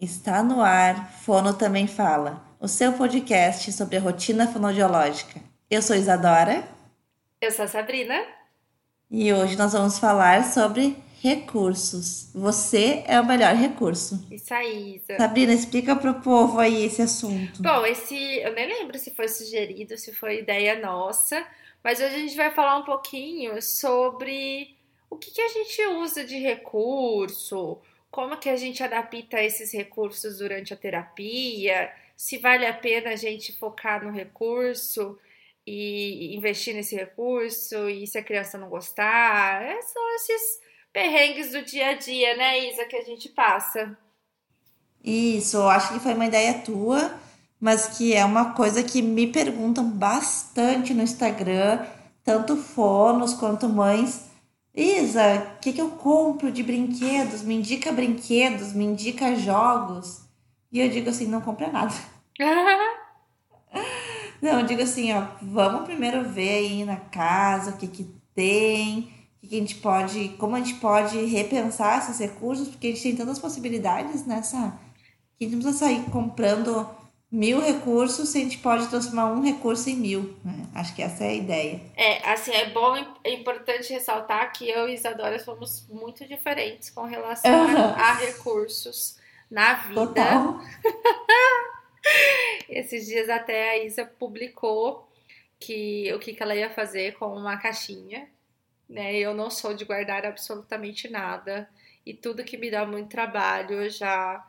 Está no ar, Fono Também Fala, o seu podcast sobre a rotina fonodiológica. Eu sou Isadora. Eu sou a Sabrina. E hoje nós vamos falar sobre recursos. Você é o melhor recurso. Isso aí, Isa. Sabrina, explica para o povo aí esse assunto. Bom, esse eu nem lembro se foi sugerido, se foi ideia nossa, mas hoje a gente vai falar um pouquinho sobre o que, que a gente usa de recurso, como que a gente adapta esses recursos durante a terapia, se vale a pena a gente focar no recurso e investir nesse recurso, e se a criança não gostar, é, são esses perrengues do dia a dia, né, Isa, que a gente passa. Isso, eu acho que foi uma ideia tua, mas que é uma coisa que me perguntam bastante no Instagram, tanto fonos quanto mães Isa, o que, que eu compro de brinquedos? Me indica brinquedos, me indica jogos. E eu digo assim, não compra nada. não, eu digo assim, ó, vamos primeiro ver aí na casa o que que tem, o que, que a gente pode, como a gente pode repensar esses recursos, porque a gente tem tantas possibilidades nessa que a gente não precisa sair comprando mil recursos, a gente pode transformar um recurso em mil. Né? Acho que essa é a ideia. É, assim, é bom, é importante ressaltar que eu e Isadora somos muito diferentes com relação uhum. a, a, recursos na vida. Total. Esses dias até a Isa publicou que o que, que ela ia fazer com uma caixinha. Né? Eu não sou de guardar absolutamente nada. E tudo que me dá muito trabalho, eu já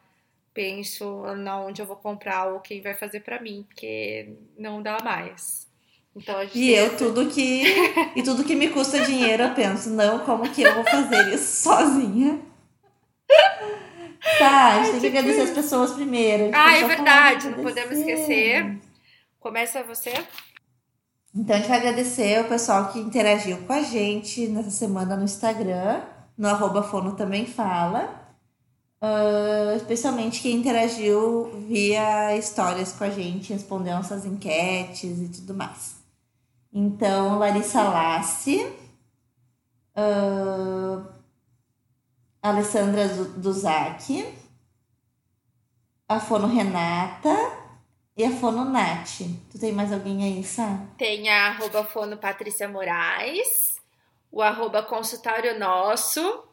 penso na onde eu vou comprar ou quem vai fazer para mim, porque não dá mais. Então, e eu tudo que e tudo que me custa dinheiro eu penso, não, como que eu vou fazer isso sozinha? Tá, a gente tem que agradecer as pessoas primeiro. Ah, é verdade, não podemos esquecer. Começa você. Então a gente vai agradecer o pessoal que interagiu com a gente nessa semana no Instagram, no arroba Fono também fala. Uh, especialmente quem interagiu via histórias com a gente, respondeu nossas enquetes e tudo mais. Então, Larissa Lassi, uh, Alessandra Duzac, a Fono Renata e a Fono Nath. Tu tem mais alguém aí, Sá? Tem a arroba Fono Patrícia Moraes, o arroba Consultório Nosso,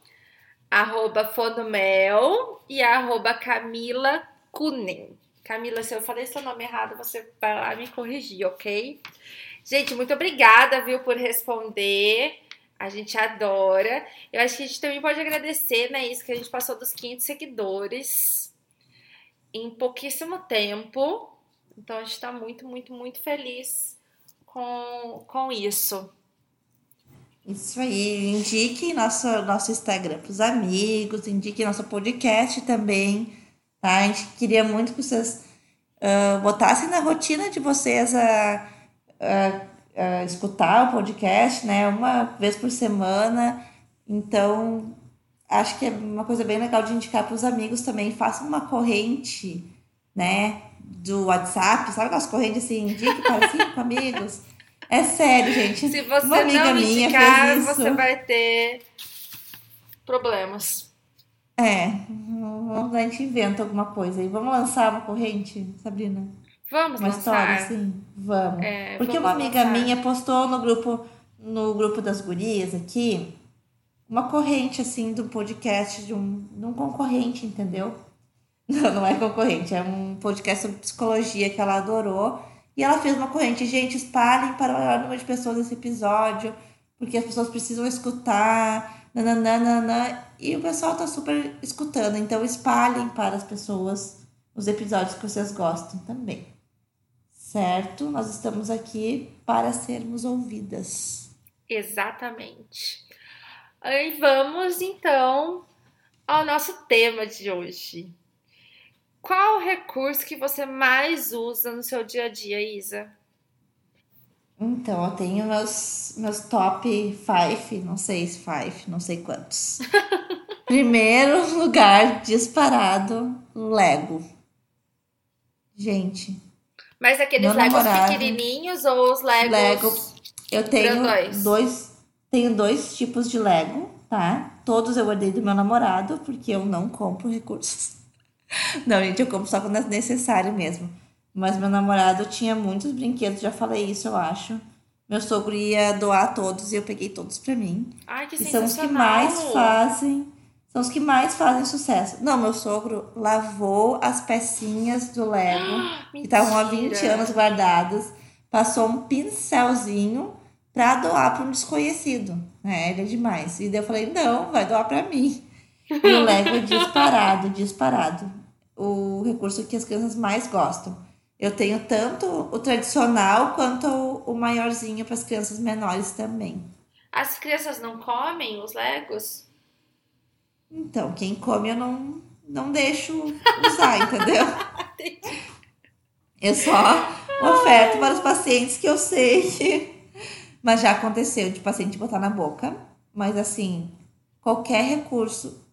arroba Fonomel e arroba Camila Kunen. Camila, se eu falei seu nome errado, você vai lá me corrigir, ok? Gente, muito obrigada, viu, por responder. A gente adora. Eu acho que a gente também pode agradecer, né, isso que a gente passou dos 500 seguidores em pouquíssimo tempo. Então a gente tá muito, muito, muito feliz com, com isso. Isso aí, indique nosso, nosso Instagram para os amigos, indique nosso podcast também, tá? A gente queria muito que vocês uh, botassem na rotina de vocês a, a, a, escutar o podcast, né? Uma vez por semana. Então, acho que é uma coisa bem legal de indicar para os amigos também. Façam uma corrente, né? Do WhatsApp, sabe aquelas correntes assim, indique para cinco amigos. É sério, gente. Se você Uma amiga não indicar, você vai ter problemas. É, vamos, a gente inventa alguma coisa aí. Vamos lançar uma corrente, Sabrina? Vamos uma lançar. história, assim? Vamos. É, Porque vamos uma amiga lançar. minha postou no grupo, no grupo das gurias aqui uma corrente, assim, do podcast de um, de um concorrente, entendeu? Não, não é concorrente, é um podcast sobre psicologia que ela adorou. E ela fez uma corrente, gente, espalhem para o maior número de pessoas esse episódio, porque as pessoas precisam escutar, nananana, e o pessoal tá super escutando, então espalhem para as pessoas os episódios que vocês gostam também. Certo? Nós estamos aqui para sermos ouvidas. Exatamente. E vamos então ao nosso tema de hoje. Qual o recurso que você mais usa no seu dia a dia, Isa? Então, eu tenho meus, meus top five, não sei se five, não sei quantos. Primeiro lugar, disparado, Lego. Gente. Mas aqueles Legos namorado, pequenininhos ou os Legos? Lego. Eu tenho dois, tenho dois tipos de Lego, tá? Todos eu guardei do meu namorado, porque eu não compro recursos. Não, gente, eu compro só quando é necessário mesmo. Mas meu namorado tinha muitos brinquedos, já falei isso, eu acho. Meu sogro ia doar todos e eu peguei todos para mim. Ai, que e são os que mais fazem. São os que mais fazem sucesso. Não, meu sogro lavou as pecinhas do Lego, que estavam há 20 anos guardadas, passou um pincelzinho pra doar para um desconhecido. É, ele é demais. E daí eu falei, não, vai doar para mim. E o Lego é disparado, disparado. O recurso que as crianças mais gostam. Eu tenho tanto o tradicional quanto o maiorzinho para as crianças menores também. As crianças não comem os Legos? Então, quem come eu não, não deixo usar, entendeu? eu só oferto para os pacientes que eu sei que. Mas já aconteceu de paciente botar na boca. Mas assim, qualquer recurso,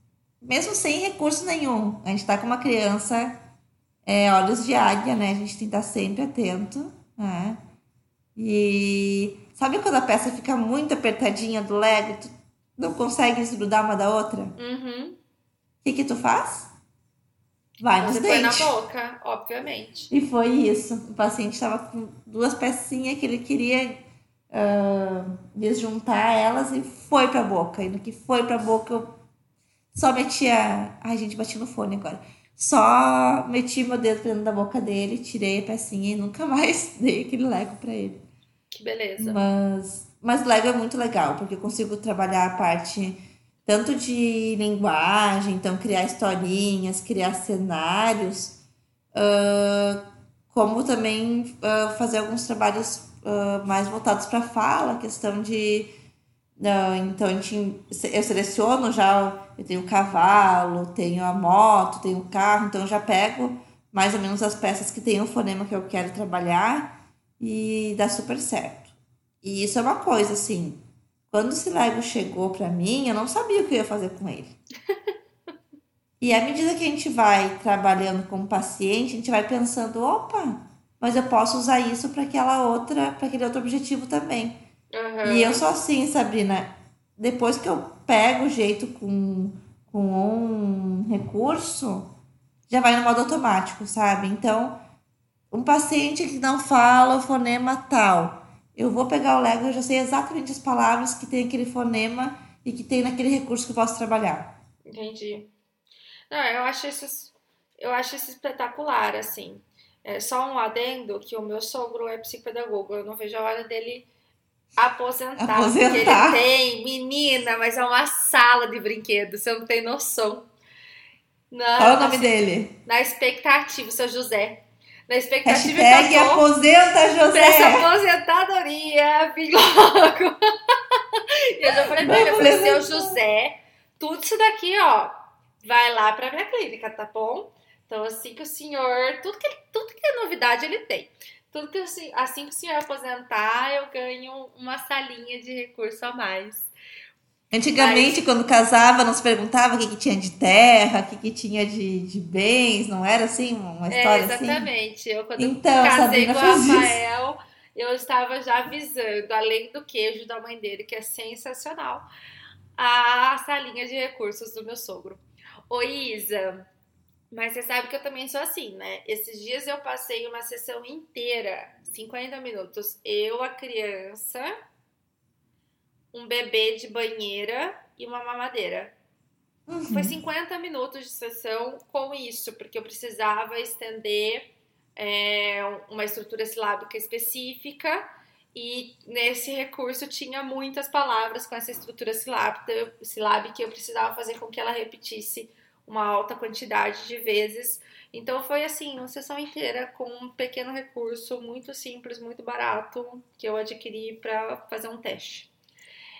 mesmo sem recurso nenhum, a gente está com uma criança é, olhos de águia, né? A gente tem que estar sempre atento, né? E sabe quando a peça fica muito apertadinha do Lego, tu não consegue desgrudar uma da outra? Uhum. O que que tu faz? Vai nos dentes. Na boca, obviamente. E foi isso. O paciente estava com duas pecinhas que ele queria uh, desjuntar elas e foi pra boca. E no que foi pra boca, eu só metia. Ai, gente, bati no fone agora. Só meti meu dedo dentro da boca dele, tirei a pecinha e nunca mais dei aquele Lego para ele. Que beleza. Mas, mas Lego é muito legal, porque eu consigo trabalhar a parte tanto de linguagem, então criar historinhas, criar cenários, uh, como também uh, fazer alguns trabalhos uh, mais voltados para fala, questão de então eu seleciono já, eu tenho o cavalo, tenho a moto, tenho o carro, então eu já pego mais ou menos as peças que tem o fonema que eu quero trabalhar e dá super certo. E isso é uma coisa assim, quando esse Lego chegou para mim, eu não sabia o que eu ia fazer com ele. e à medida que a gente vai trabalhando com o paciente, a gente vai pensando, opa, mas eu posso usar isso para aquela outra, para aquele outro objetivo também. Uhum. E eu sou assim, Sabrina. Depois que eu pego o jeito com, com um recurso, já vai no modo automático, sabe? Então, um paciente que não fala o fonema tal, eu vou pegar o Lego, eu já sei exatamente as palavras que tem aquele fonema e que tem naquele recurso que eu posso trabalhar. Entendi. Não, eu acho isso, eu acho isso espetacular, assim. É só um adendo que o meu sogro é psicopedagogo, eu não vejo a hora dele aposentar, aposentar. Ele tem, menina, mas é uma sala de brinquedos, você não tem noção. Qual é o nome dele? Na expectativa, seu José. Na expectativa Hashtag que eu tô aposenta José. Dessa aposentadoria, vim logo. e eu já falei pra ele, eu falei, seu José, tudo isso daqui, ó, vai lá pra minha clínica, tá bom? Então, assim que o senhor, tudo que, tudo que é novidade ele tem. Tudo que assim, assim que o senhor aposentar, eu ganho uma salinha de recurso a mais. Antigamente, Mas... quando casava, nos perguntava o que, que tinha de terra, o que, que tinha de, de bens, não era assim? Uma é, história é, exatamente. assim? Exatamente. Eu, quando então, casei Sabrina com o Rafael, eu estava já avisando, além do queijo da mãe dele, que é sensacional, a salinha de recursos do meu sogro. Ô, Isa, mas você sabe que eu também sou assim, né? Esses dias eu passei uma sessão inteira, 50 minutos, eu, a criança, um bebê de banheira e uma mamadeira. Uhum. Foi 50 minutos de sessão com isso, porque eu precisava estender é, uma estrutura silábica específica e nesse recurso tinha muitas palavras com essa estrutura silábica, silábica e eu precisava fazer com que ela repetisse uma alta quantidade de vezes. Então foi assim, uma sessão inteira com um pequeno recurso muito simples, muito barato que eu adquiri para fazer um teste.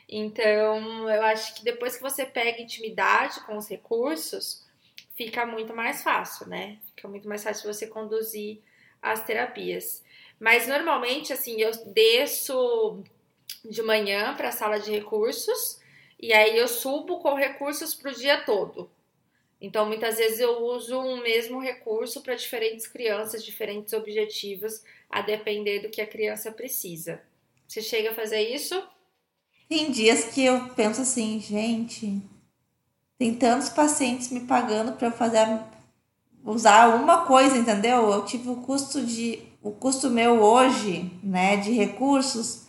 Então, eu acho que depois que você pega intimidade com os recursos, fica muito mais fácil, né? Fica muito mais fácil você conduzir as terapias. Mas normalmente, assim, eu desço de manhã para a sala de recursos e aí eu subo com recursos para o dia todo. Então, muitas vezes eu uso um mesmo recurso para diferentes crianças, diferentes objetivos, a depender do que a criança precisa. Você chega a fazer isso? Tem dias que eu penso assim, gente, tem tantos pacientes me pagando para eu fazer usar uma coisa, entendeu? Eu tive o custo de o custo meu hoje, né, de recursos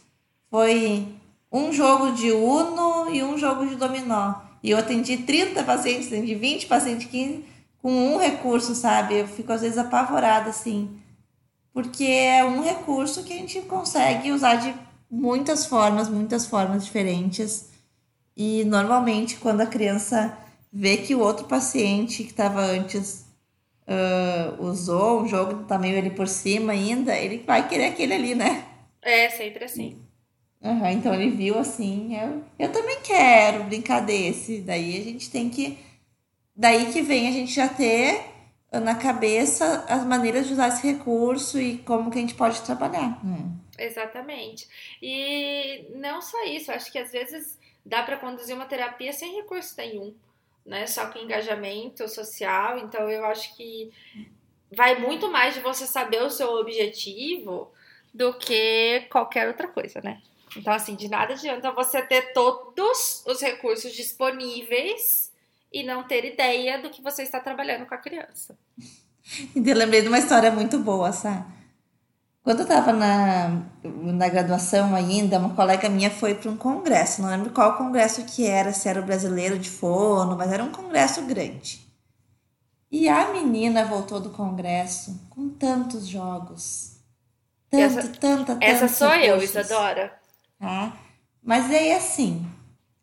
foi um jogo de Uno e um jogo de dominó. E eu atendi 30 pacientes, atendi 20 pacientes, 15 com um recurso, sabe? Eu fico às vezes apavorada assim. Porque é um recurso que a gente consegue usar de muitas formas, muitas formas diferentes. E normalmente quando a criança vê que o outro paciente que estava antes uh, usou um jogo tá meio ali por cima ainda, ele vai querer aquele ali, né? É, sempre assim. Uhum, então ele viu assim, eu, eu também quero brincar desse. Daí a gente tem que. Daí que vem a gente já ter na cabeça as maneiras de usar esse recurso e como que a gente pode trabalhar. Hum. Exatamente. E não só isso, acho que às vezes dá para conduzir uma terapia sem recurso nenhum né? Só com engajamento social. Então eu acho que vai muito mais de você saber o seu objetivo do que qualquer outra coisa, né? Então, assim, de nada adianta você ter todos os recursos disponíveis e não ter ideia do que você está trabalhando com a criança. E eu lembrei de uma história muito boa, sabe? Quando eu estava na, na graduação ainda, uma colega minha foi para um congresso, não lembro qual congresso que era, se era o brasileiro de fono, mas era um congresso grande. E a menina voltou do congresso com tantos jogos. Tanto, essa, tanta, tanta. Essa sou eu, Isadora. Tá? Mas aí assim,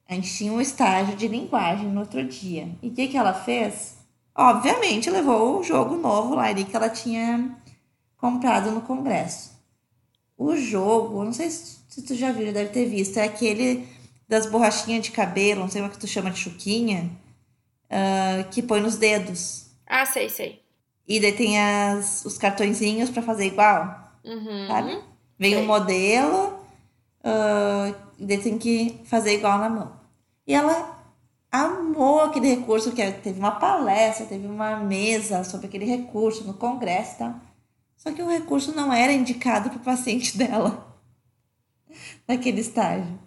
a gente tinha um estágio de linguagem no outro dia. E o que, que ela fez? Obviamente levou o jogo novo lá ali que ela tinha comprado no Congresso. O jogo, não sei se tu já viu, deve ter visto, é aquele das borrachinhas de cabelo, não sei o que tu chama de chuquinha, uh, que põe nos dedos. Ah, sei, sei. E daí tem as, os cartõezinhos para fazer igual, uhum. sabe? Vem o um modelo, uh, e daí tem que fazer igual na mão. E ela amou aquele recurso, que teve uma palestra, teve uma mesa sobre aquele recurso no congresso tá? Só que o recurso não era indicado para o paciente dela naquele estágio.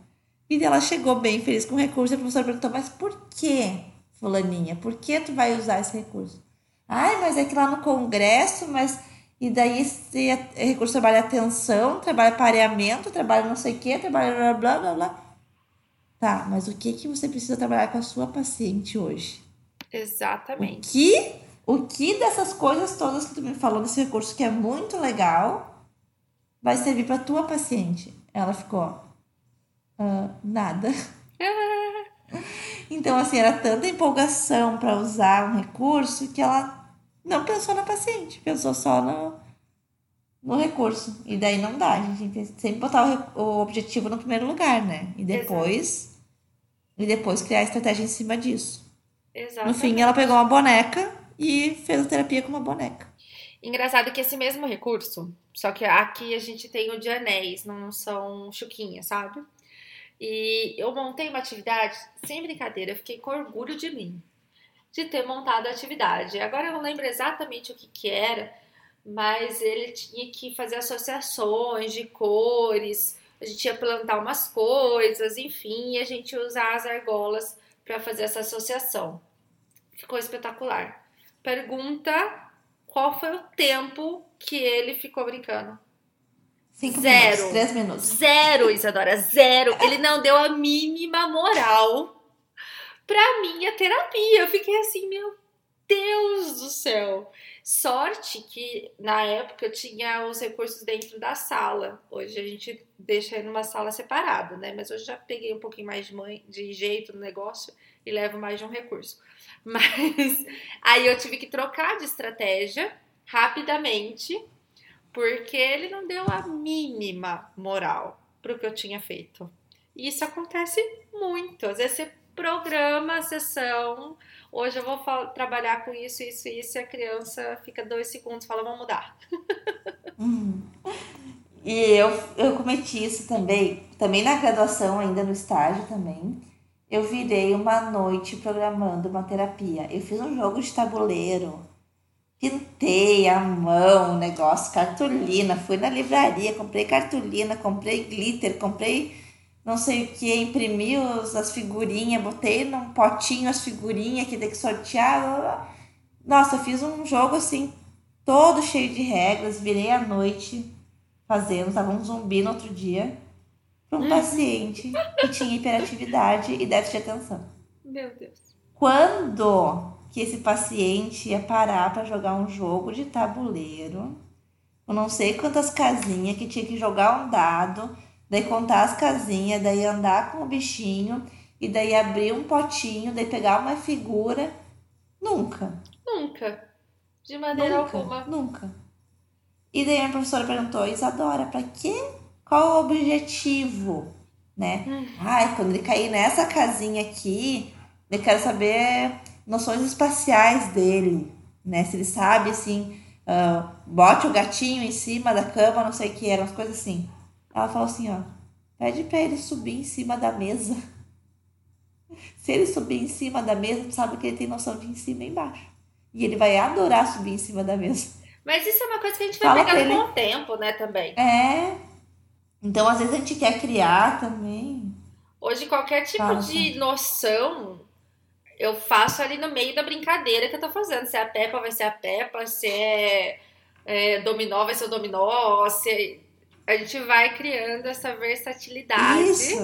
E ela chegou bem feliz com o recurso e a professora perguntou: Mas por que, Fulaninha? Por que tu vai usar esse recurso? Ai, mas é que lá no congresso, mas. E daí esse recurso trabalha atenção, trabalha pareamento, trabalha não sei o quê, trabalha blá blá blá blá. Tá, mas o que, que você precisa trabalhar com a sua paciente hoje? Exatamente. O que o que dessas coisas todas que tu me falou desse recurso que é muito legal vai servir para tua paciente? Ela ficou nada. então assim era tanta empolgação para usar um recurso que ela não pensou na paciente, pensou só no, no recurso. E daí não dá, a gente tem que sempre botar o, o objetivo no primeiro lugar, né? E depois Exato. e depois criar a estratégia em cima disso. Exatamente. No fim, ela pegou uma boneca e fez a terapia com uma boneca. Engraçado que esse mesmo recurso, só que aqui a gente tem o de anéis, não são chuquinhas, sabe? E eu montei uma atividade, sem brincadeira, eu fiquei com orgulho de mim, de ter montado a atividade. Agora eu não lembro exatamente o que, que era, mas ele tinha que fazer associações de cores, a gente ia plantar umas coisas, enfim, e a gente usar as argolas para fazer essa associação. Ficou espetacular pergunta qual foi o tempo que ele ficou brincando. Cinco zero. Minutos, três minutos. Zero, Isadora, zero. Ele não deu a mínima moral pra minha terapia. Eu fiquei assim, meu Deus do céu. Sorte que na época eu tinha os recursos dentro da sala. Hoje a gente deixa numa sala separada, né? Mas hoje já peguei um pouquinho mais de, mãe, de jeito no negócio e levo mais de um recurso. Mas aí eu tive que trocar de estratégia rapidamente, porque ele não deu a mínima moral para o que eu tinha feito. E isso acontece muito. Às vezes você programa a sessão, hoje eu vou trabalhar com isso, isso, isso, e a criança fica dois segundos fala, vamos mudar. Hum. E eu, eu cometi isso também, também na graduação, ainda no estágio também eu virei uma noite programando uma terapia. Eu fiz um jogo de tabuleiro, pintei a mão, negócio, cartolina, fui na livraria, comprei cartolina, comprei glitter, comprei não sei o que, imprimi os, as figurinhas, botei num potinho as figurinhas que tem que sortear. Nossa, eu fiz um jogo assim, todo cheio de regras, virei à noite fazendo, tava um zumbi no outro dia, para um uhum. paciente que tinha hiperatividade e déficit de atenção. Meu Deus. Quando que esse paciente ia parar para jogar um jogo de tabuleiro, eu não sei quantas casinhas, que tinha que jogar um dado, daí contar as casinhas, daí andar com o bichinho, e daí abrir um potinho, daí pegar uma figura. Nunca. Nunca. De maneira nunca, alguma. Nunca. E daí a professora perguntou, Isadora, para quê? Qual o objetivo? Né? Hum. Ai, quando ele cair nessa casinha aqui, eu quero saber noções espaciais dele, né? Se ele sabe, assim, uh, bote o gatinho em cima da cama, não sei o que, eram as coisas assim. Ela falou assim, ó, pede pra ele subir em cima da mesa. Se ele subir em cima da mesa, tu sabe que ele tem noção de em cima e embaixo. E ele vai adorar subir em cima da mesa. Mas isso é uma coisa que a gente vai Fala pegando com o tempo, né, também. É. Então, às vezes, a gente quer criar também. Hoje, qualquer tipo de noção eu faço ali no meio da brincadeira que eu tô fazendo. Se é a Peppa, vai ser a Peppa. Se é, é dominó, vai ser o dominó. Se a gente vai criando essa versatilidade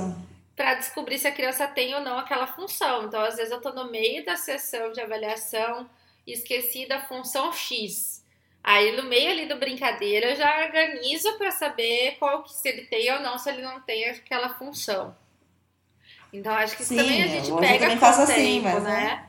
para descobrir se a criança tem ou não aquela função. Então, às vezes, eu tô no meio da sessão de avaliação e esqueci da função X. Aí, no meio ali do brincadeira, eu já organizo para saber qual que, se ele tem ou não, se ele não tem aquela função. Então acho que Sim, também a gente pega com o assim, tempo, mas, né?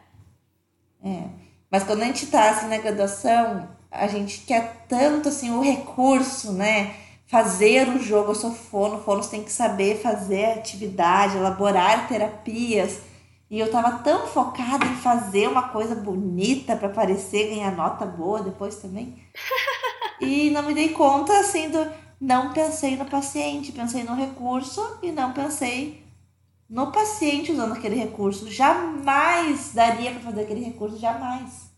É. Mas quando a gente tá assim na graduação, a gente quer tanto assim o recurso, né? Fazer o jogo, eu sou fono, fonos tem que saber fazer atividade, elaborar terapias. E eu tava tão focada em fazer uma coisa bonita para parecer ganhar nota boa depois também. e não me dei conta assim do não pensei no paciente, pensei no recurso e não pensei no paciente usando aquele recurso. Jamais daria para fazer aquele recurso, jamais.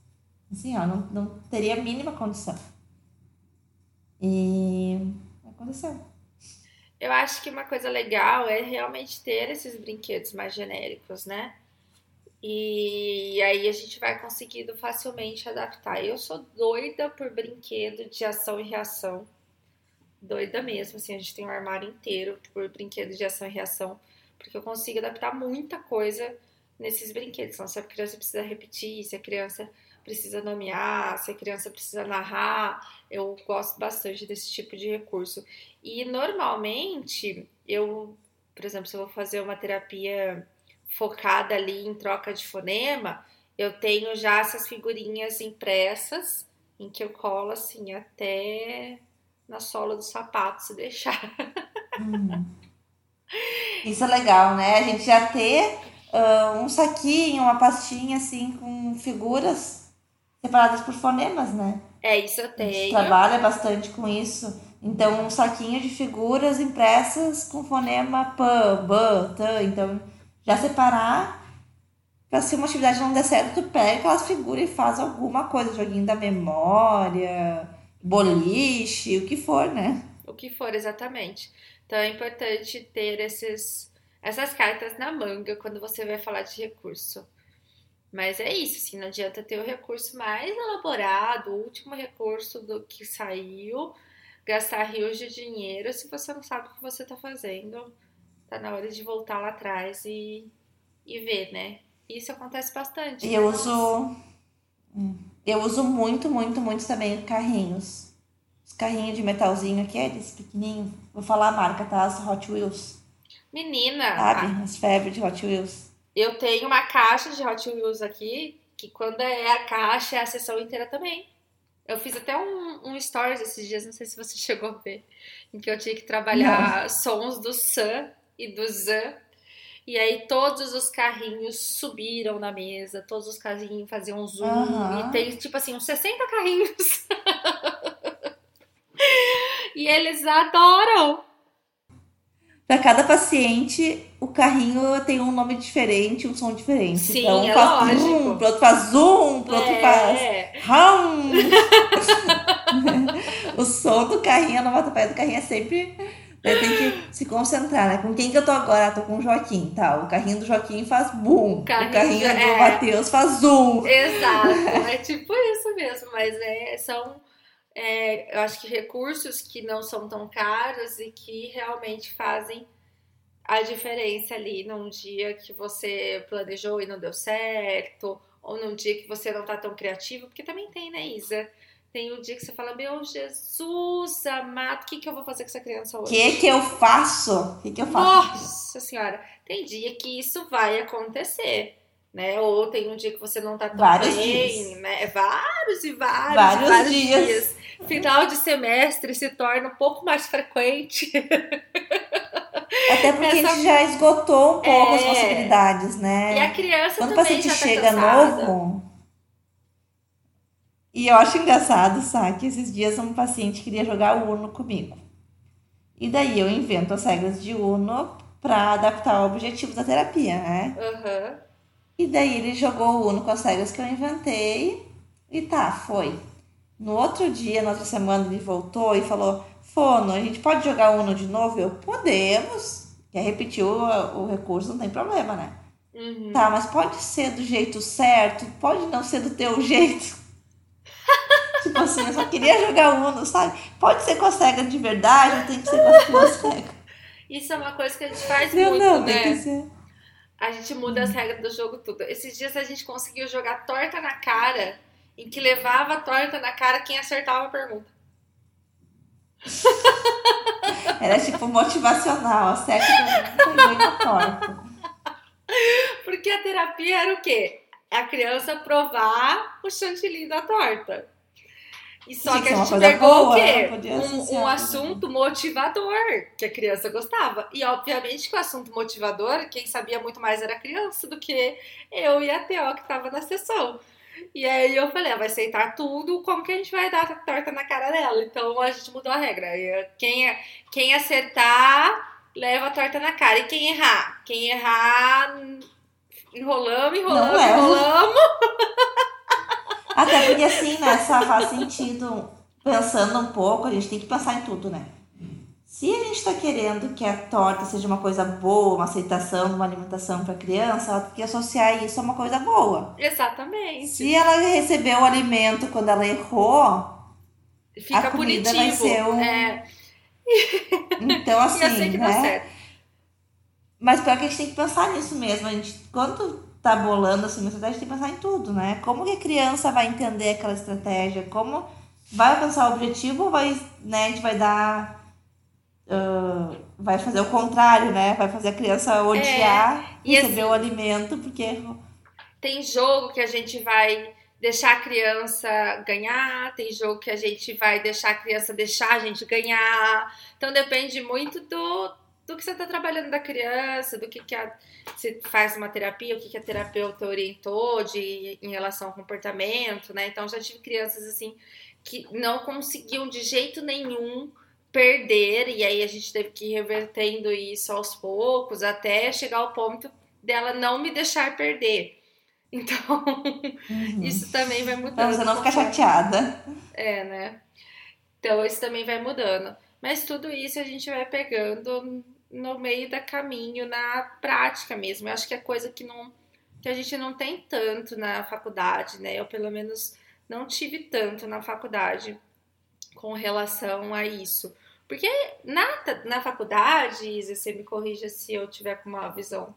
Assim, ó, não, não teria a mínima condição. E aconteceu. Eu acho que uma coisa legal é realmente ter esses brinquedos mais genéricos, né? E aí a gente vai conseguindo facilmente adaptar. Eu sou doida por brinquedo de ação e reação. Doida mesmo, assim, a gente tem um armário inteiro por brinquedo de ação e reação porque eu consigo adaptar muita coisa nesses brinquedos. Então, se a criança precisa repetir, se a criança precisa nomear, se a criança precisa narrar, eu gosto bastante desse tipo de recurso. E normalmente, eu, por exemplo, se eu vou fazer uma terapia focada ali em troca de fonema, eu tenho já essas figurinhas impressas em que eu colo assim até na sola do sapato, se deixar. Hum. Isso é legal, né? A gente já ter uh, um saquinho, uma pastinha assim com figuras separadas por fonemas, né? É, isso eu tenho. A gente trabalha bastante com isso. Então, um saquinho de figuras impressas com fonema P, B, T. Então, já separar para se uma atividade não der certo, tu pega aquelas figuras e faz alguma coisa, joguinho da memória, boliche, o que for, né? O que for, exatamente. Então é importante ter esses, essas cartas na manga quando você vai falar de recurso. Mas é isso, assim, não adianta ter o recurso mais elaborado, o último recurso do que saiu, gastar rios de dinheiro se você não sabe o que você está fazendo. Tá na hora de voltar lá atrás e, e ver, né? Isso acontece bastante. E né? eu uso. Hum, eu uso muito, muito, muito também carrinhos carrinhos de metalzinho aqueles pequenininhos. Vou falar a marca, tá? As Hot Wheels. Menina. Sabe? A... As febres de Hot Wheels. Eu tenho uma caixa de Hot Wheels aqui, que quando é a caixa é a sessão inteira também. Eu fiz até um, um stories esses dias, não sei se você chegou a ver, em que eu tinha que trabalhar não. sons do Sam e do Zan. E aí todos os carrinhos subiram na mesa, todos os carrinhos faziam zoom. Uhum. E tem, tipo assim, uns 60 carrinhos. E eles adoram. Para cada paciente, o carrinho tem um nome diferente, um som diferente. Sim, então, é faz lógico. Zoom, pro outro faz zoom, pro outro é. faz hum. o som do carrinho, a onomatopeia do carrinho é sempre Daí tem que se concentrar, né? Com quem que eu tô agora? tô com o Joaquim, tá? O carrinho do Joaquim faz boom. Carrinho, o carrinho do é... Matheus faz zoom. Exato, é tipo isso mesmo, mas é, são, é, eu acho que recursos que não são tão caros e que realmente fazem a diferença ali num dia que você planejou e não deu certo, ou num dia que você não tá tão criativo, porque também tem, né, Isa? Tem o um dia que você fala, meu Jesus amado, o que, que eu vou fazer com essa criança hoje? O que, que eu faço? O que, que eu faço? Nossa senhora, tem dia que isso vai acontecer. Né? Ou tem um dia que você não tá tão vários bem, dias. né? Vários e vários, vários, vários dias. dias. Final de semestre se torna um pouco mais frequente. Até porque Essa... a gente já esgotou um pouco é... as possibilidades, né? E a criança Quando também o paciente tá chega cansada. novo, e eu acho engraçado, sabe, que esses dias um paciente queria jogar Uno comigo. E daí eu invento as regras de Uno para adaptar o objetivo da terapia, né? Uhum. E daí ele jogou o Uno com as regras que eu inventei e tá, foi. No outro dia, na outra semana, ele voltou e falou: Fono, a gente pode jogar Uno de novo? Eu, podemos. Quer repetir o, o recurso, não tem problema, né? Uhum. Tá, mas pode ser do jeito certo, pode não ser do teu jeito. Tipo assim, eu só queria jogar Uno, sabe? Pode ser com a cega de verdade, ou tem que ser com duas cegas. Isso é uma coisa que a gente faz não, muito, não, né? Tem que ser. A gente muda as regras do jogo tudo. Esses dias a gente conseguiu jogar torta na cara, em que levava a torta na cara quem acertava a pergunta. Era tipo motivacional, acerta a torta. Porque a terapia era o quê? A criança provar o chantilly da torta. E só que a gente pegou boa, o quê? Um, um, assunto motivador, que a criança gostava. E obviamente que o assunto motivador, quem sabia muito mais era a criança do que eu e a Teo que estava na sessão. E aí eu falei, ah, vai aceitar tudo, como que a gente vai dar a torta na cara dela? Então a gente mudou a regra. Quem, quem acertar, leva a torta na cara. E quem errar? Quem errar, enrolamos, enrolamos, enrolamos. Até porque assim, né, só faz sentido, pensando um pouco, a gente tem que pensar em tudo, né? Se a gente está querendo que a torta seja uma coisa boa, uma aceitação, uma alimentação para a criança, ela tem que associar isso a uma coisa boa. Exatamente. Se ela recebeu o alimento quando ela errou, Fica a comida punitivo. vai ser um... É. Então, assim, assim né? Mas pior que a gente tem que pensar nisso mesmo. A gente, quando tá bolando assim uma estratégia, tem que pensar em tudo, né? Como que a criança vai entender aquela estratégia? Como vai alcançar o objetivo ou vai, né, a gente vai dar. Uh, vai fazer o contrário, né? Vai fazer a criança odiar é, receber assim, o alimento, porque. Tem jogo que a gente vai deixar a criança ganhar, tem jogo que a gente vai deixar a criança deixar a gente ganhar. Então depende muito do, do que você está trabalhando da criança, do que, que a, você faz uma terapia, o que, que a terapeuta orientou de, em relação ao comportamento, né? Então já tive crianças assim que não conseguiam de jeito nenhum perder, e aí a gente teve que ir revertendo isso aos poucos até chegar ao ponto dela não me deixar perder. Então, uhum. isso também vai mudando. Pra você não ficar chateada. É, né? Então, isso também vai mudando. Mas tudo isso a gente vai pegando no meio da caminho, na prática mesmo. Eu acho que é coisa que não que a gente não tem tanto na faculdade, né? Eu pelo menos não tive tanto na faculdade com relação a isso. Porque na, na faculdade, Isa, você me corrija se eu tiver com uma visão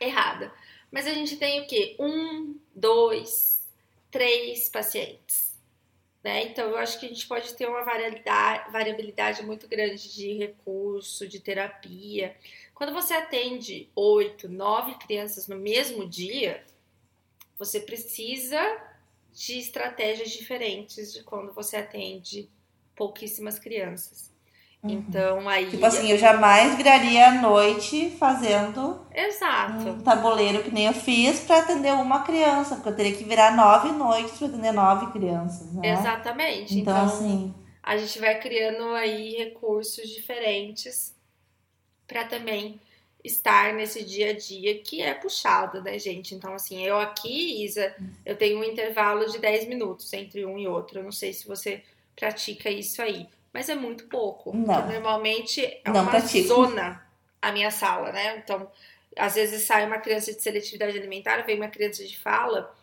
errada. Mas a gente tem o quê? Um, dois, três pacientes. Né? Então, eu acho que a gente pode ter uma variabilidade, variabilidade muito grande de recurso, de terapia. Quando você atende oito, nove crianças no mesmo dia, você precisa de estratégias diferentes de quando você atende pouquíssimas crianças. Uhum. Então aí. Tipo assim, eu jamais viraria à noite fazendo Exato. um tabuleiro que nem eu fiz para atender uma criança, porque eu teria que virar nove noites para atender nove crianças. Né? Exatamente. Então, então, assim. A gente vai criando aí recursos diferentes para também estar nesse dia a dia que é puxado, né, gente? Então, assim, eu aqui, Isa, eu tenho um intervalo de 10 minutos entre um e outro. Eu não sei se você pratica isso aí. Mas é muito pouco. Não. normalmente é Não uma pratico. zona a minha sala, né? Então, às vezes sai uma criança de seletividade alimentar, vem uma criança de fala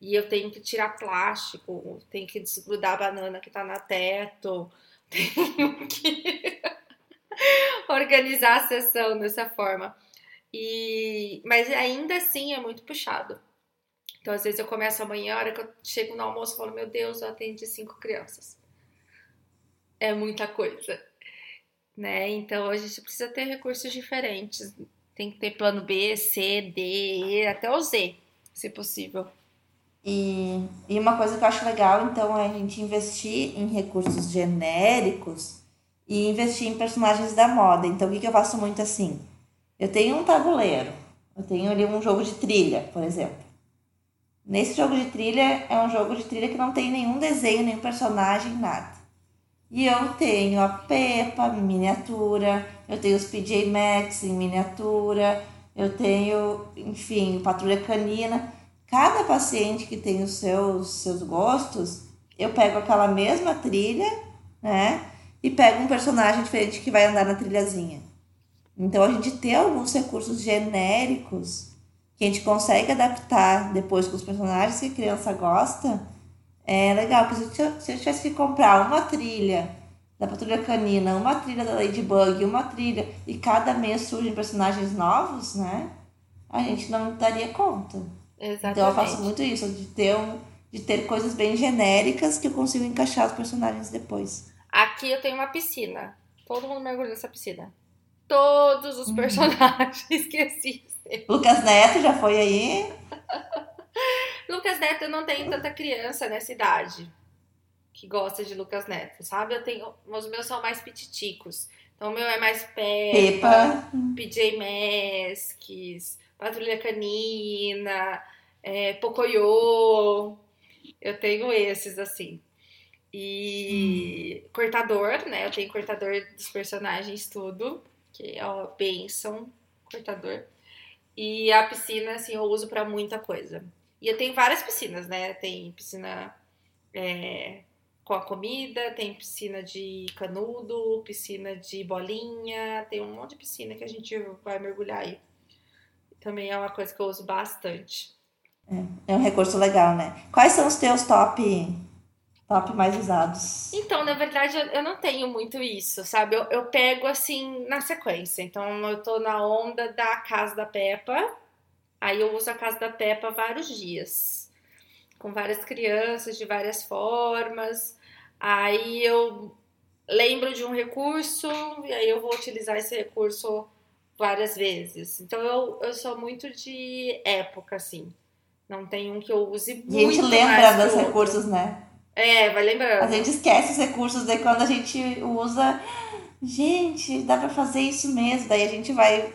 e eu tenho que tirar plástico, tenho que desgrudar a banana que tá na teto, tenho que organizar a sessão dessa forma. E mas ainda assim é muito puxado. Então, às vezes eu começo amanhã, a hora que eu chego no almoço, eu falo, meu Deus, eu atendi cinco crianças. É muita coisa. Né? Então a gente precisa ter recursos diferentes. Tem que ter plano B, C, D, E, até o Z, se possível. E, e uma coisa que eu acho legal, então, é a gente investir em recursos genéricos e investir em personagens da moda. Então, o que, que eu faço muito assim? Eu tenho um tabuleiro, eu tenho ali um jogo de trilha, por exemplo. Nesse jogo de trilha, é um jogo de trilha que não tem nenhum desenho, nenhum personagem, nada. E eu tenho a Peppa em miniatura, eu tenho os PJ Masks em miniatura, eu tenho, enfim, Patrulha Canina. Cada paciente que tem os seus, seus gostos, eu pego aquela mesma trilha, né? E pego um personagem diferente que vai andar na trilhazinha. Então a gente tem alguns recursos genéricos que a gente consegue adaptar depois com os personagens que a criança gosta é legal, porque se eu, se eu tivesse que comprar uma trilha da Patrulha Canina, uma trilha da Ladybug, uma trilha, e cada mês surgem personagens novos, né? A gente não daria conta. Exatamente. Então eu faço muito isso, de ter, um, de ter coisas bem genéricas que eu consigo encaixar os personagens depois. Aqui eu tenho uma piscina. Todo mundo mergulha nessa piscina. Todos os personagens que existem. Lucas Neto já foi aí. Lucas Neto, não tenho tanta criança nessa idade que gosta de Lucas Neto, sabe? Eu tenho, os meus são mais pititicos. Então o meu é mais Peppa. PJ Masks, Patrulha Canina, é, Pocoyo. Eu tenho esses assim. E cortador, né? Eu tenho cortador dos personagens, tudo. Que é o Benson, cortador. E a piscina, assim, eu uso pra muita coisa. E eu tenho várias piscinas, né? Tem piscina é, com a comida, tem piscina de canudo, piscina de bolinha, tem um monte de piscina que a gente vai mergulhar aí. Também é uma coisa que eu uso bastante. É, é um recurso legal, né? Quais são os teus top, top mais usados? Então, na verdade, eu, eu não tenho muito isso, sabe? Eu, eu pego assim na sequência. Então, eu tô na onda da casa da Peppa. Aí eu uso a casa da Peppa vários dias. Com várias crianças de várias formas. Aí eu lembro de um recurso e aí eu vou utilizar esse recurso várias vezes. Então eu, eu sou muito de época, assim. Não tem um que eu use muito. A gente lembra dos recursos, né? É, vai lembrando. A gente esquece os recursos, daí quando a gente usa, gente, dá pra fazer isso mesmo. Daí a gente vai,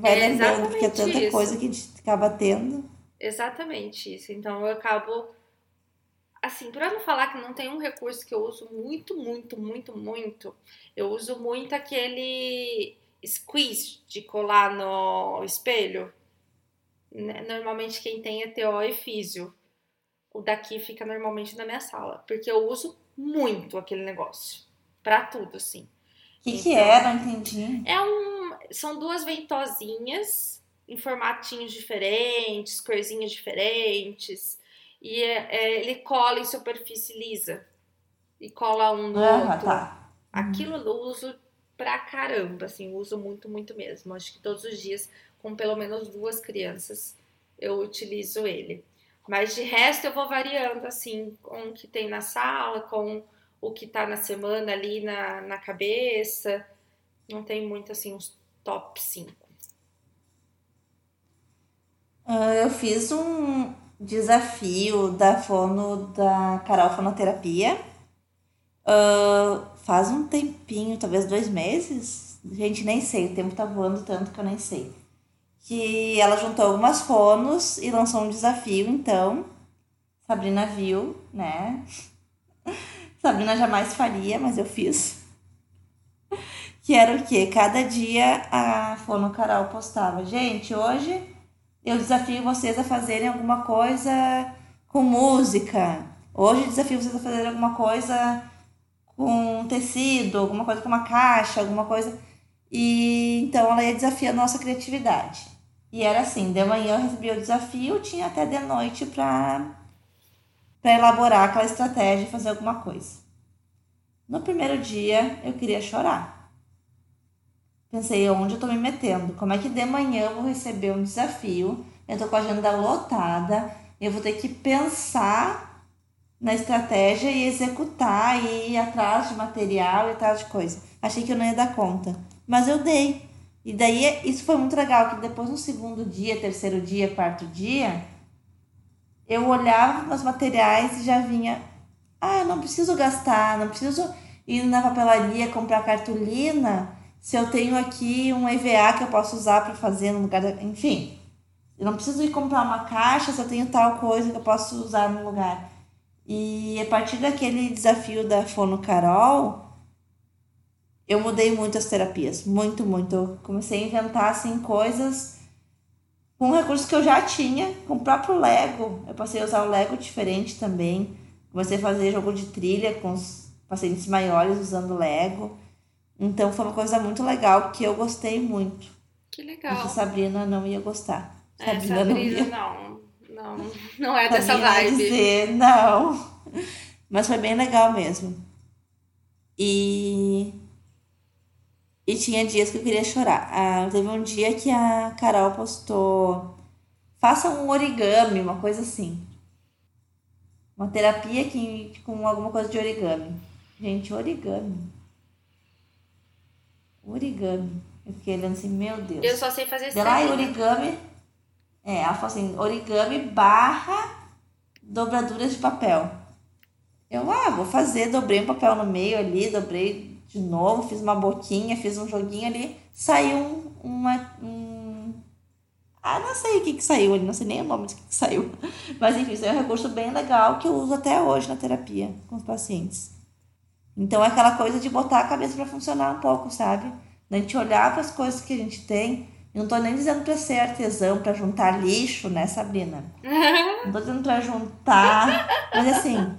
vai É lembrando, porque é tanta isso. coisa que a gente acaba tendo. Exatamente isso. Então eu acabo. Assim, pra não falar que não tem um recurso que eu uso muito, muito, muito, muito, eu uso muito aquele squeeze de colar no espelho. Né? Normalmente quem tem é TO e físio. O daqui fica normalmente na minha sala, porque eu uso muito aquele negócio. Pra tudo, assim. O que, que Então. é? Não entendi. É um, são duas ventosinhas em formatinhos diferentes, corzinhas diferentes. E é- é, ele cola em superfície lisa. E cola um no Ah, outro. tá. Aquilo eu uso pra caramba, assim, uso muito, muito mesmo. Acho que todos os dias, com pelo menos duas crianças, eu utilizo ele. Mas de resto eu vou variando, assim, com o que tem na sala, com o que tá na semana ali na, na cabeça. Não tem muito, assim, uns top 5. Ah, Eu fiz um desafio da fono da Carol Fonoterapia. Ah, faz um tempinho, talvez dois meses. Gente, nem sei, o tempo tá voando tanto que eu nem sei. Que ela juntou algumas fonos e lançou um desafio, então. Sabrina viu, né? Sabrina jamais faria, mas eu fiz. Que era o quê? Cada dia a Fono Carol postava. Gente, hoje eu desafio vocês a fazerem alguma coisa com música. Hoje eu desafio vocês a fazerem alguma coisa com tecido, alguma coisa com uma caixa, alguma coisa. E então ela ia desafiar a nossa criatividade. E era assim, de manhã eu recebia o desafio, tinha até de noite para para elaborar aquela estratégia e fazer alguma coisa. No primeiro dia eu queria chorar. Pensei, onde eu tô me metendo? Como é que de manhã eu vou receber um desafio? Eu tô com a agenda lotada, eu vou ter que pensar na estratégia e executar e ir atrás de material e atrás de coisa. Achei que eu não ia dar conta, mas eu dei. E daí isso foi muito legal, que depois no segundo dia, terceiro dia, quarto dia, eu olhava nos materiais e já vinha, ah, não preciso gastar, não preciso ir na papelaria comprar cartolina, se eu tenho aqui um EVA que eu posso usar para fazer no lugar, enfim. Eu não preciso ir comprar uma caixa se eu tenho tal coisa que eu posso usar no lugar. E a partir daquele desafio da Fono Carol, eu mudei muito as terapias, muito, muito. Eu comecei a inventar assim coisas com recursos que eu já tinha, com o próprio Lego. Eu passei a usar o Lego diferente também. Comecei a fazer jogo de trilha com os pacientes maiores usando Lego. Então foi uma coisa muito legal que eu gostei muito. Que legal. E Sabrina não ia gostar. É, Sabrina, Sabrina não, ia... não, não, não é dessa vibe. Dizer, não. Mas foi bem legal mesmo. E e tinha dias que eu queria chorar. Ah, teve um dia que a Carol postou: faça um origami, uma coisa assim. Uma terapia que, com alguma coisa de origami. Gente, origami. Origami. Eu fiquei olhando assim, meu Deus. Eu só sei fazer isso. Lá origami. É, ela falou assim: origami barra dobraduras de papel. Eu, ah, vou fazer, dobrei um papel no meio ali, dobrei de novo, fiz uma boquinha, fiz um joguinho ali, saiu uma. Um... Ah, não sei o que, que saiu ali, não sei nem o nome do que, que saiu. Mas enfim, isso é um recurso bem legal que eu uso até hoje na terapia com os pacientes. Então é aquela coisa de botar a cabeça para funcionar um pouco, sabe? Da gente olhar para as coisas que a gente tem. Eu não tô nem dizendo para ser artesão, para juntar lixo, né, Sabrina? Não tô dizendo para juntar, mas assim,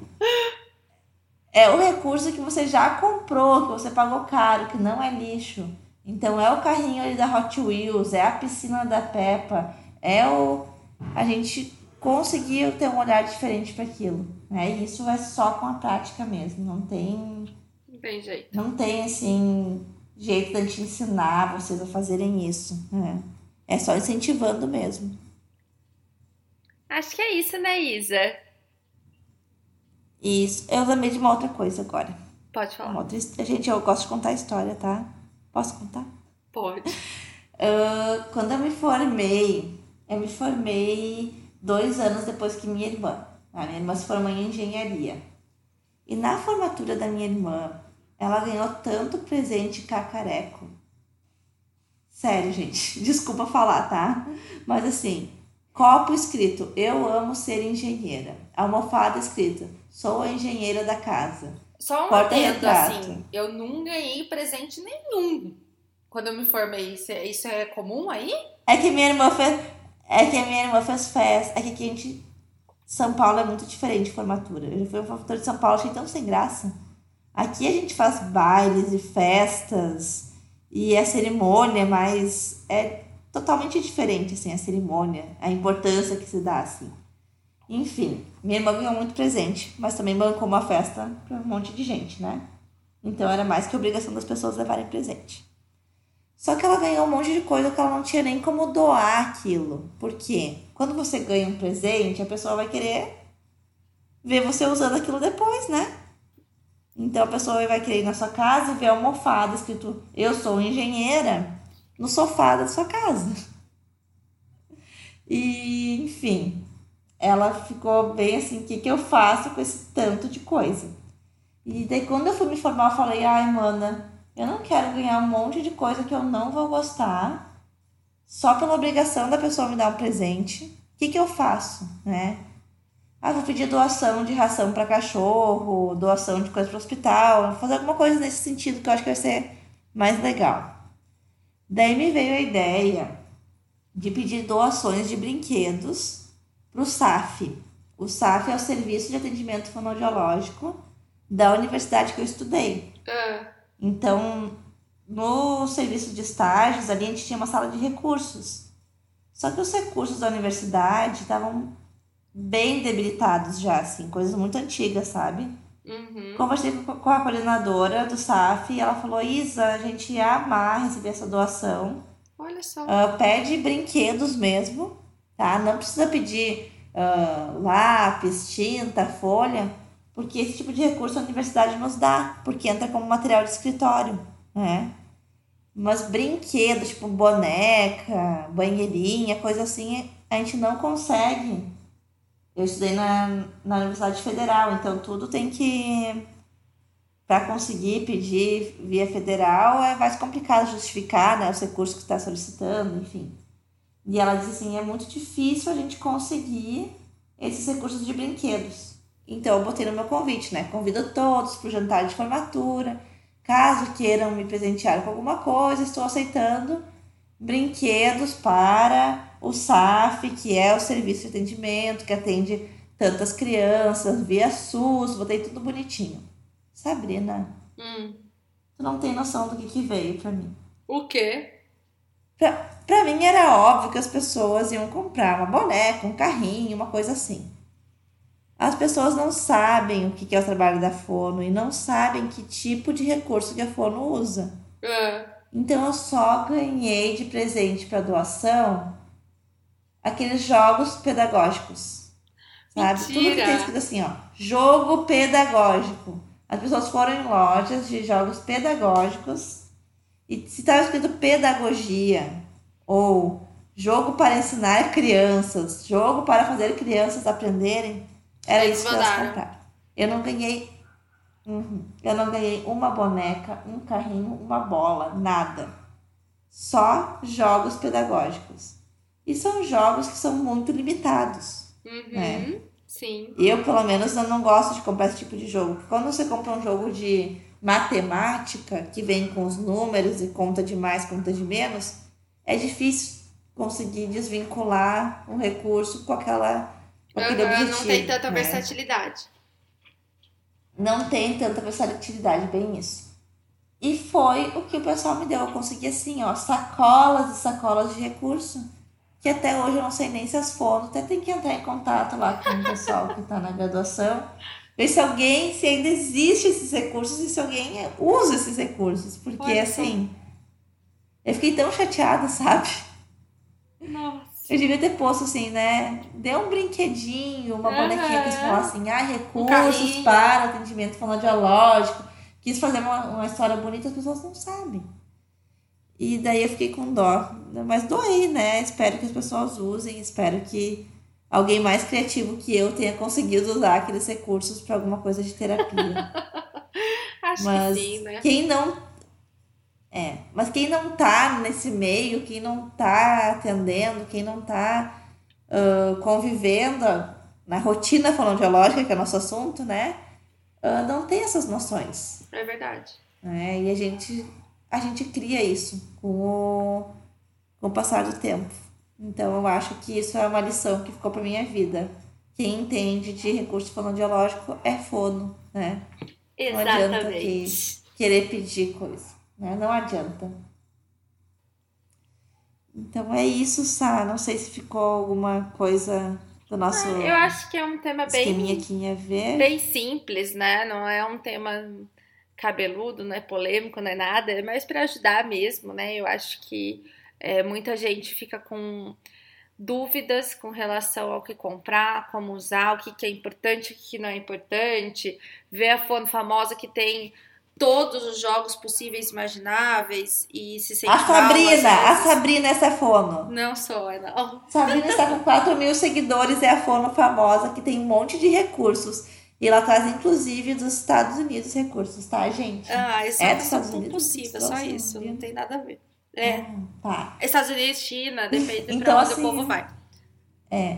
é o recurso que você já comprou, que você pagou caro, que não é lixo. Então é o carrinho ali da Hot Wheels, é a piscina da Peppa, é o a gente conseguir ter um olhar diferente para aquilo, né? E isso é só com a prática mesmo, não tem não tem jeito. Não tem assim jeito de te ensinar vocês a fazerem isso, né? É só incentivando mesmo. Acho que é isso, né, Isa? Isso. Eu lembrei de uma outra coisa agora. Pode falar. Uma outra... Gente, eu gosto de contar história, tá? Posso contar? Pode. Uh, quando eu me formei, eu me formei dois anos depois que minha irmã. A minha irmã se formou em engenharia. E na formatura da minha irmã, ela ganhou tanto presente cacareco. Sério, gente. Desculpa falar, tá? Mas assim, copo escrito: Eu amo ser engenheira. Almofada escrito: Sou a engenheira da casa. Só um adendo, assim, eu não ganhei presente nenhum quando eu me formei. Isso é, isso é comum aí? É que minha irmã fez. É que a minha irmã fez festa. É que a gente. São Paulo é muito diferente de formatura. Eu já fui uma formatura de São Paulo, achei tão sem graça. Aqui a gente faz bailes e festas e a cerimônia, mas é totalmente diferente assim a cerimônia, a importância que se dá assim. Enfim, minha irmã ganhou muito presente, mas também bancou uma festa para um monte de gente, né? Então era mais que obrigação das pessoas levarem presente. Só que ela ganhou um monte de coisa que ela não tinha nem como doar aquilo. Por quê? Quando você ganha um presente, a pessoa vai querer ver você usando aquilo depois, né? Então a pessoa vai querer ir na sua casa e ver a almofada escrito Eu sou engenheira no sofá da sua casa. E, enfim, ela ficou bem assim, o que, que eu faço com esse tanto de coisa? E daí quando eu fui me formar, eu falei, ai, mana, eu não quero ganhar um monte de coisa que eu não vou gostar, só pela obrigação da pessoa me dar um presente. O que, que eu faço, né? Ah, vou pedir doação de ração para cachorro, doação de coisa para hospital, fazer alguma coisa nesse sentido que eu acho que vai ser mais legal. Daí me veio a ideia de pedir doações de brinquedos para o SAF. O SAF é o Serviço de Atendimento Fonoaudiológico da universidade que eu estudei. Ah. Então, no serviço de estágios, ali a gente tinha uma sala de recursos. Só que os recursos da universidade estavam bem debilitados já, assim, coisas muito antigas, sabe? Uhum. Conversei com a coordenadora do SAF e ela falou: Isa, a gente ia amar receber essa doação. Olha só. Uh, pede brinquedos mesmo, tá? Não precisa pedir uh, lápis, tinta, folha, porque esse tipo de recurso a universidade nos dá, porque entra como material de escritório, né? Mas brinquedos, tipo boneca, banheirinha, coisa assim, a gente não consegue eu estudei na, na Universidade Federal, então tudo tem que. Para conseguir pedir via federal é mais complicado justificar né, os recursos que está solicitando, enfim. E ela disse assim: é muito difícil a gente conseguir esses recursos de brinquedos. Então eu botei no meu convite, né? Convido todos para o jantar de formatura. Caso queiram me presentear com alguma coisa, estou aceitando brinquedos para o SAF, que é o serviço de atendimento, que atende tantas crianças, via SUS, botei tudo bonitinho. Sabrina, hum. tu não tem noção do que, que veio para mim. O quê? Pra, pra mim era óbvio que as pessoas iam comprar uma boneca, um carrinho, uma coisa assim. As pessoas não sabem o que é o trabalho da Fono e não sabem que tipo de recurso que a Fono usa. É. Então eu só ganhei de presente para doação aqueles jogos pedagógicos. Sabe? Mentira. Tudo que tem escrito assim, ó. Jogo pedagógico. As pessoas foram em lojas de jogos pedagógicos e se estava escrito pedagogia ou jogo para ensinar crianças, jogo para fazer crianças aprenderem, era Eles isso que elas mandaram. compraram. Eu não ganhei. Uhum. Eu não ganhei uma boneca, um carrinho, uma bola, nada. Só jogos pedagógicos. E são jogos que são muito limitados. Uhum. É. Sim. Eu, pelo menos, eu não gosto de comprar esse tipo de jogo. Porque quando você compra um jogo de matemática, que vem com os números e conta de mais, conta de menos, é difícil conseguir desvincular um recurso com aquela Uhum, objetivo. não tem tanta né? versatilidade. Não tem tanta versatilidade, bem isso. E foi o que o pessoal me deu. Eu consegui assim, ó, sacolas e sacolas de recurso. Que até hoje eu não sei nem se as foram. Até tem que entrar em contato lá com o pessoal que está na graduação. Ver se alguém, se ainda existe esses recursos e se alguém usa esses recursos. Porque assim, eu fiquei tão chateada, sabe? Nossa. Eu devia ter posto assim, né? Dê um brinquedinho, uma Aham. bonequinha que fala assim, ah, recursos carrinho. para atendimento fonoaudiológico. Quis fazer uma, uma história bonita, as pessoas não sabem. E daí eu fiquei com dó. Mas doei, né? Espero que as pessoas usem, espero que alguém mais criativo que eu tenha conseguido usar aqueles recursos para alguma coisa de terapia. Acho Mas que sim, né? quem não. É, mas quem não tá nesse meio, quem não tá atendendo, quem não tá ah, convivendo na rotina fonoaudiológica, que é o nosso assunto, né? ah, não tem essas noções. É verdade. Né? E a gente, a gente cria isso com o, com o passar do tempo. Então eu acho que isso é uma lição que ficou para minha vida. Quem entende de recurso fonoaudiológico é fono, né? Não adianta Exatamente. querer pedir coisa, né? Não adianta. Então é isso, Sá. Não sei se ficou alguma coisa do nosso Eu acho que é um tema bem, aqui ver. bem simples, né? Não é um tema cabeludo, não é polêmico, não é nada, é mais para ajudar mesmo, né? Eu acho que é, muita gente fica com dúvidas com relação ao que comprar, como usar, o que, que é importante, o que, que não é importante. Ver a fono famosa que tem todos os jogos possíveis imagináveis e se sente A Sabrina, a. Sabrina essa fono. Não sou, é não. Sabrina está com 4 mil seguidores, é a fono famosa que tem um monte de recursos. E ela traz, inclusive, dos Estados Unidos recursos, tá, gente? Ah, é só É é dos Estados Unidos? compulsiva, só isso, não tem nada a ver. É, Ah, tá. Estados Unidos, China, depende Então, pra onde assim, o povo vai. É.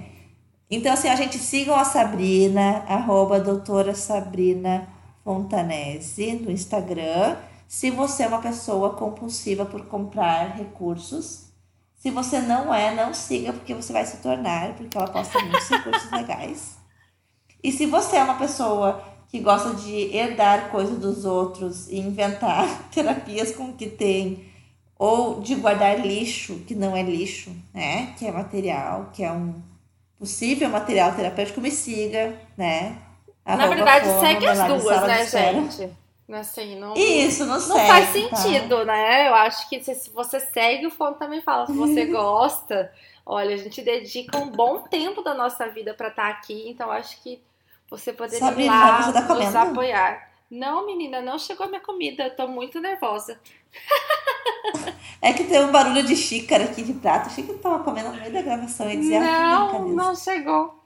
Então, assim, a gente sigam a Sabrina, arroba doutora Sabrina Fontanese no Instagram. Se você é uma pessoa compulsiva por comprar recursos. Se você não é, não siga, porque você vai se tornar, porque ela posta muitos recursos legais. E se você é uma pessoa que gosta de herdar coisas dos outros e inventar terapias com o que tem, ou de guardar lixo que não é lixo, né? Que é material, que é um possível material terapêutico, me siga, né? Na verdade, segue as duas, né, gente? Assim, não, Isso, não, não segue, faz tá? sentido, tá? né? Eu acho que se você segue, o Fono também fala. Se você gosta, olha, a gente dedica um bom tempo da nossa vida para estar tá aqui, então acho que você poderia Sabrina, ir lá você tá nos apoiar. Não, menina, não chegou a minha comida, eu tô muito nervosa. É que tem um barulho de xícara aqui de prato. Achei que eu tava comendo no meio da gravação e dizia Não, não chegou.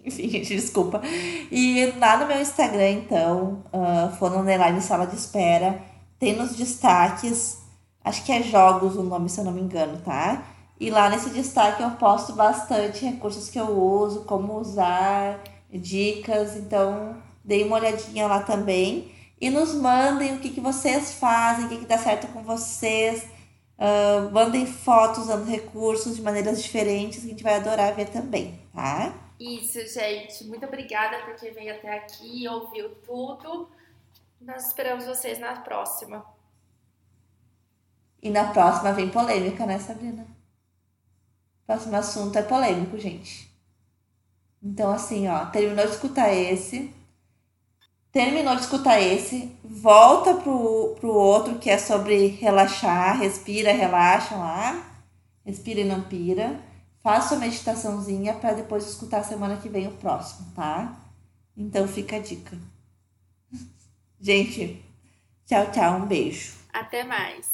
Enfim, desculpa. E lá no meu Instagram, então, uh, Fono Underline Sala de Espera, tem nos destaques, acho que é jogos o nome, se eu não me engano, tá? E lá nesse destaque eu posto bastante recursos que eu uso, como usar, dicas, então dei uma olhadinha lá também e nos mandem o que, que vocês fazem, o que, que dá certo com vocês. Uh, mandem fotos usando recursos de maneiras diferentes, que a gente vai adorar ver também, tá? Isso, gente. Muito obrigada por quem veio até aqui e ouviu tudo. Nós esperamos vocês na próxima. E na próxima vem polêmica, né, Sabrina? O próximo assunto é polêmico, gente. Então, assim, ó, terminou de escutar esse terminou de escutar esse, volta pro, pro outro que é sobre relaxar, respira, relaxa lá, respira e não pira. Faça a meditaçãozinha para depois escutar semana que vem o próximo, tá? Então fica a dica. Gente, tchau, tchau, um beijo. Até mais.